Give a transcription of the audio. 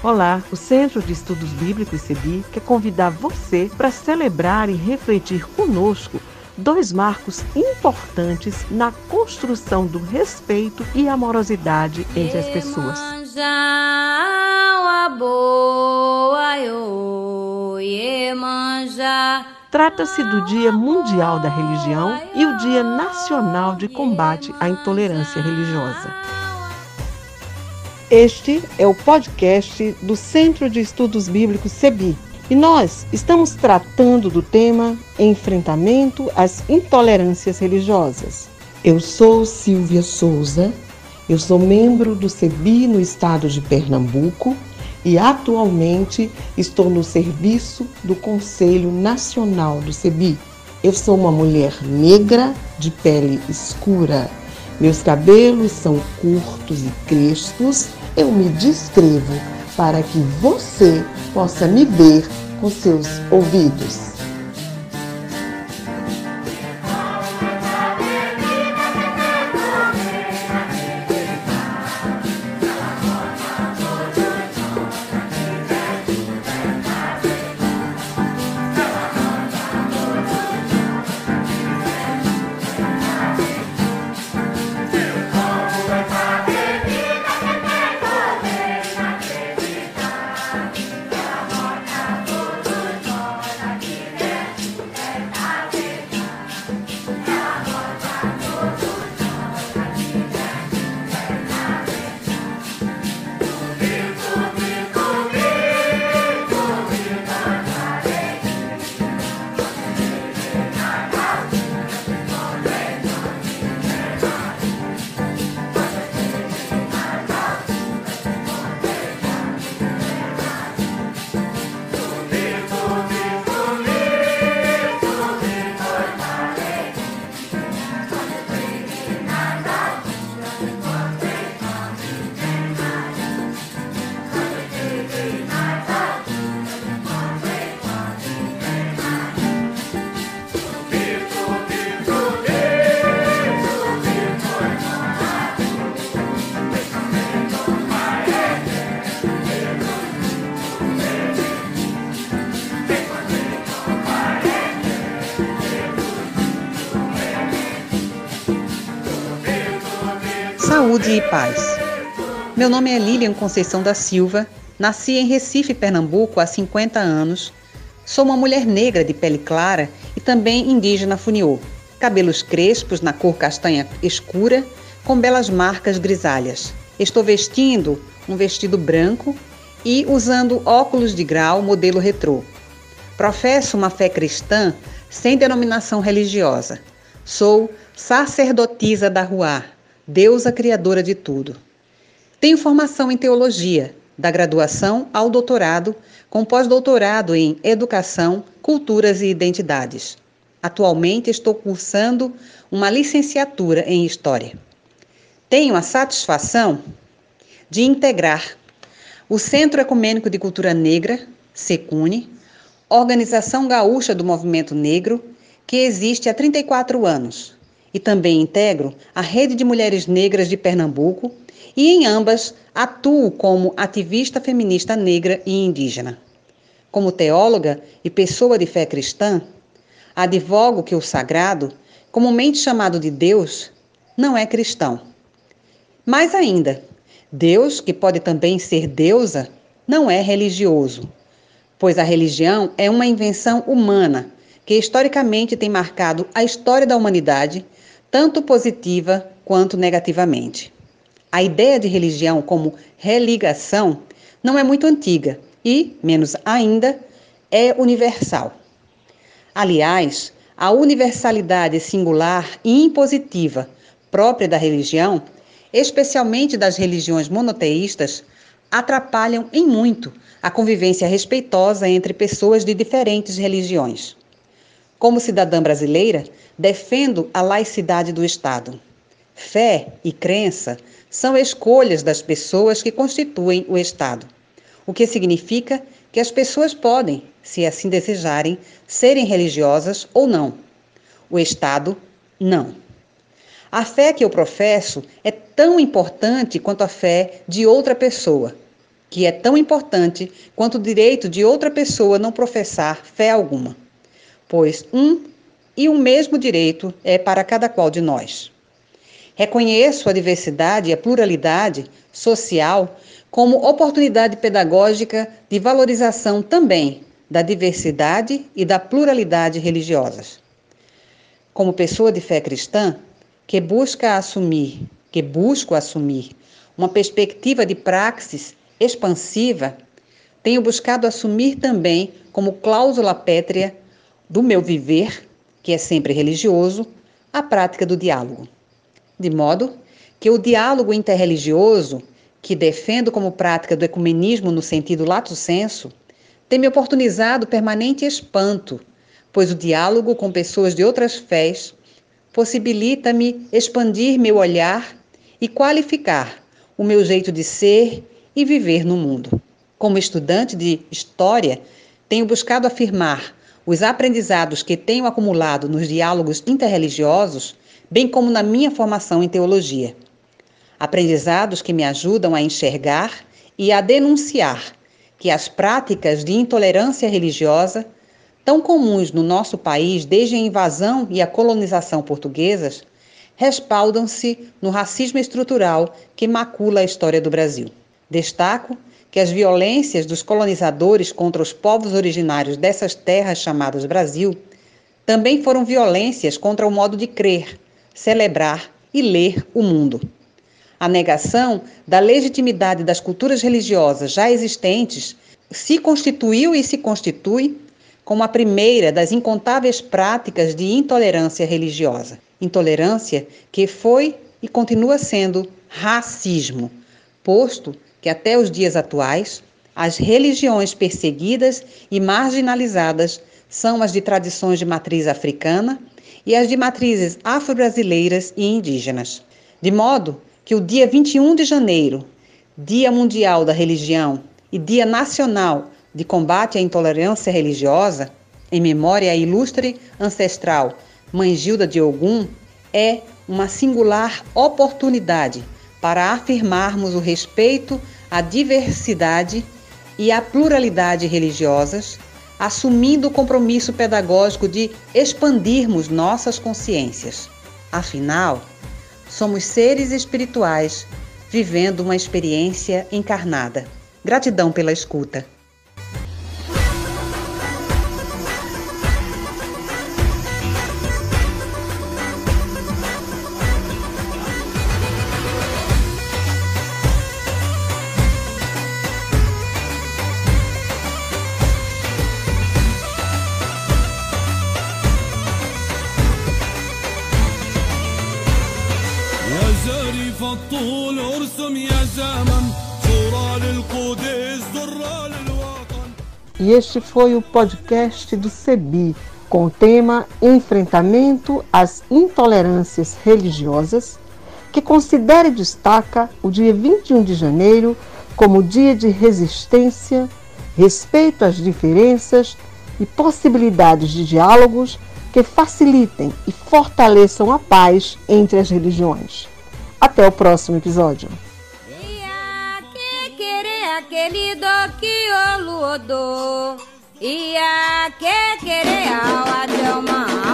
Olá, o Centro de Estudos Bíblicos CEBI quer convidar você para celebrar e refletir conosco dois marcos importantes na construção do respeito e amorosidade entre as pessoas. Trata-se do Dia Mundial da Religião e o Dia Nacional de Combate à Intolerância Religiosa. Este é o podcast do Centro de Estudos Bíblicos CEBI e nós estamos tratando do tema Enfrentamento às Intolerâncias Religiosas. Eu sou Silvia Souza, eu sou membro do CEBI no estado de Pernambuco e atualmente estou no serviço do Conselho Nacional do CEBI. Eu sou uma mulher negra de pele escura. Meus cabelos são curtos e crespos. Eu me descrevo para que você possa me ver com seus ouvidos. Saúde e paz. Meu nome é Lilian Conceição da Silva, nasci em Recife, Pernambuco há 50 anos. Sou uma mulher negra de pele clara e também indígena funiô. Cabelos crespos na cor castanha escura, com belas marcas grisalhas. Estou vestindo um vestido branco e usando óculos de grau modelo retrô. Professo uma fé cristã sem denominação religiosa. Sou sacerdotisa da Ruá, deusa criadora de tudo. Tenho formação em teologia, da graduação ao doutorado, com pós-doutorado em educação, culturas e identidades. Atualmente estou cursando uma licenciatura em história. Tenho a satisfação de integrar o Centro Ecumênico de Cultura Negra, SECUNE, organização gaúcha do movimento negro, que existe há 34 anos, e também integro a Rede de Mulheres Negras de Pernambuco e em ambas atuo como ativista feminista negra e indígena. Como teóloga e pessoa de fé cristã, advogo que o sagrado, comumente chamado de Deus, não é cristão. Mais ainda, Deus, que pode também ser deusa, não é religioso, pois a religião é uma invenção humana que historicamente tem marcado a história da humanidade tanto positiva quanto negativamente. A ideia de religião como religação não é muito antiga e, menos ainda, é universal. Aliás, a universalidade singular e impositiva própria da religião, especialmente das religiões monoteístas, atrapalham em muito a convivência respeitosa entre pessoas de diferentes religiões. Como cidadã brasileira, defendo a laicidade do Estado. Fé e crença são escolhas das pessoas que constituem o Estado, o que significa que as pessoas podem, se assim desejarem, serem religiosas ou não. O Estado, não. A fé que eu professo é tão importante quanto a fé de outra pessoa. que é tão importante quanto o direito de outra pessoa não professar fé alguma, pois um e o mesmo direito é para cada qual de nós. Reconheço a diversidade e a pluralidade social como oportunidade pedagógica de valorização também da diversidade e da pluralidade religiosas. Como pessoa de fé cristã, que busca assumir, que busco assumir uma perspectiva de praxis expansiva, tenho buscado assumir também como cláusula pétrea do meu viver, que é sempre religioso, a prática do diálogo. De modo que o diálogo interreligioso, que defendo como prática do ecumenismo no sentido lato senso, tem me oportunizado permanente espanto, pois o diálogo com pessoas de outras fés possibilita-me expandir meu olhar e qualificar o meu jeito de ser e viver no mundo. Como estudante de história, tenho buscado afirmar os aprendizados que tenho acumulado nos diálogos interreligiosos, bem como na minha formação em teologia. Aprendizados que me ajudam a enxergar e a denunciar que as práticas de intolerância religiosa, tão comuns no nosso país desde a invasão e a colonização portuguesas, respaldam-se no racismo estrutural que macula a história do Brasil. Destaco que as violências dos colonizadores contra os povos originários dessas terras chamadas Brasil também foram violências contra o modo de crer, celebrar e ler o mundo. A negação da legitimidade das culturas religiosas já existentes se constituiu e se constitui como a primeira das incontáveis práticas de intolerância religiosa. Intolerância que foi e continua sendo racismo, posto que até os dias atuais as religiões perseguidas e marginalizadas são as de tradições de matriz africana e as de matrizes afro-brasileiras e indígenas. De modo que o dia 21 de janeiro, Dia Mundial da Religião e Dia Nacional de Combate à Intolerância Religiosa, em memória à ilustre ancestral Mãe Gilda de Ogum, é uma singular oportunidade para afirmarmos o respeito à diversidade e à pluralidade religiosas, assumindo o compromisso pedagógico de expandirmos nossas consciências. Afinal, somos seres espirituais vivendo uma experiência encarnada. Gratidão pela escuta. الطول ارسم يا زمن صورة للقدس ذرة للوطن E este foi o podcast do CEBI, com o tema Enfrentamento às Intolerâncias Religiosas, que considera e destaca o dia 21 de janeiro como dia de resistência, respeito às diferenças e possibilidades de diálogos que facilitem e fortaleçam a paz entre as religiões. Até o próximo episódio. Ia que querer ao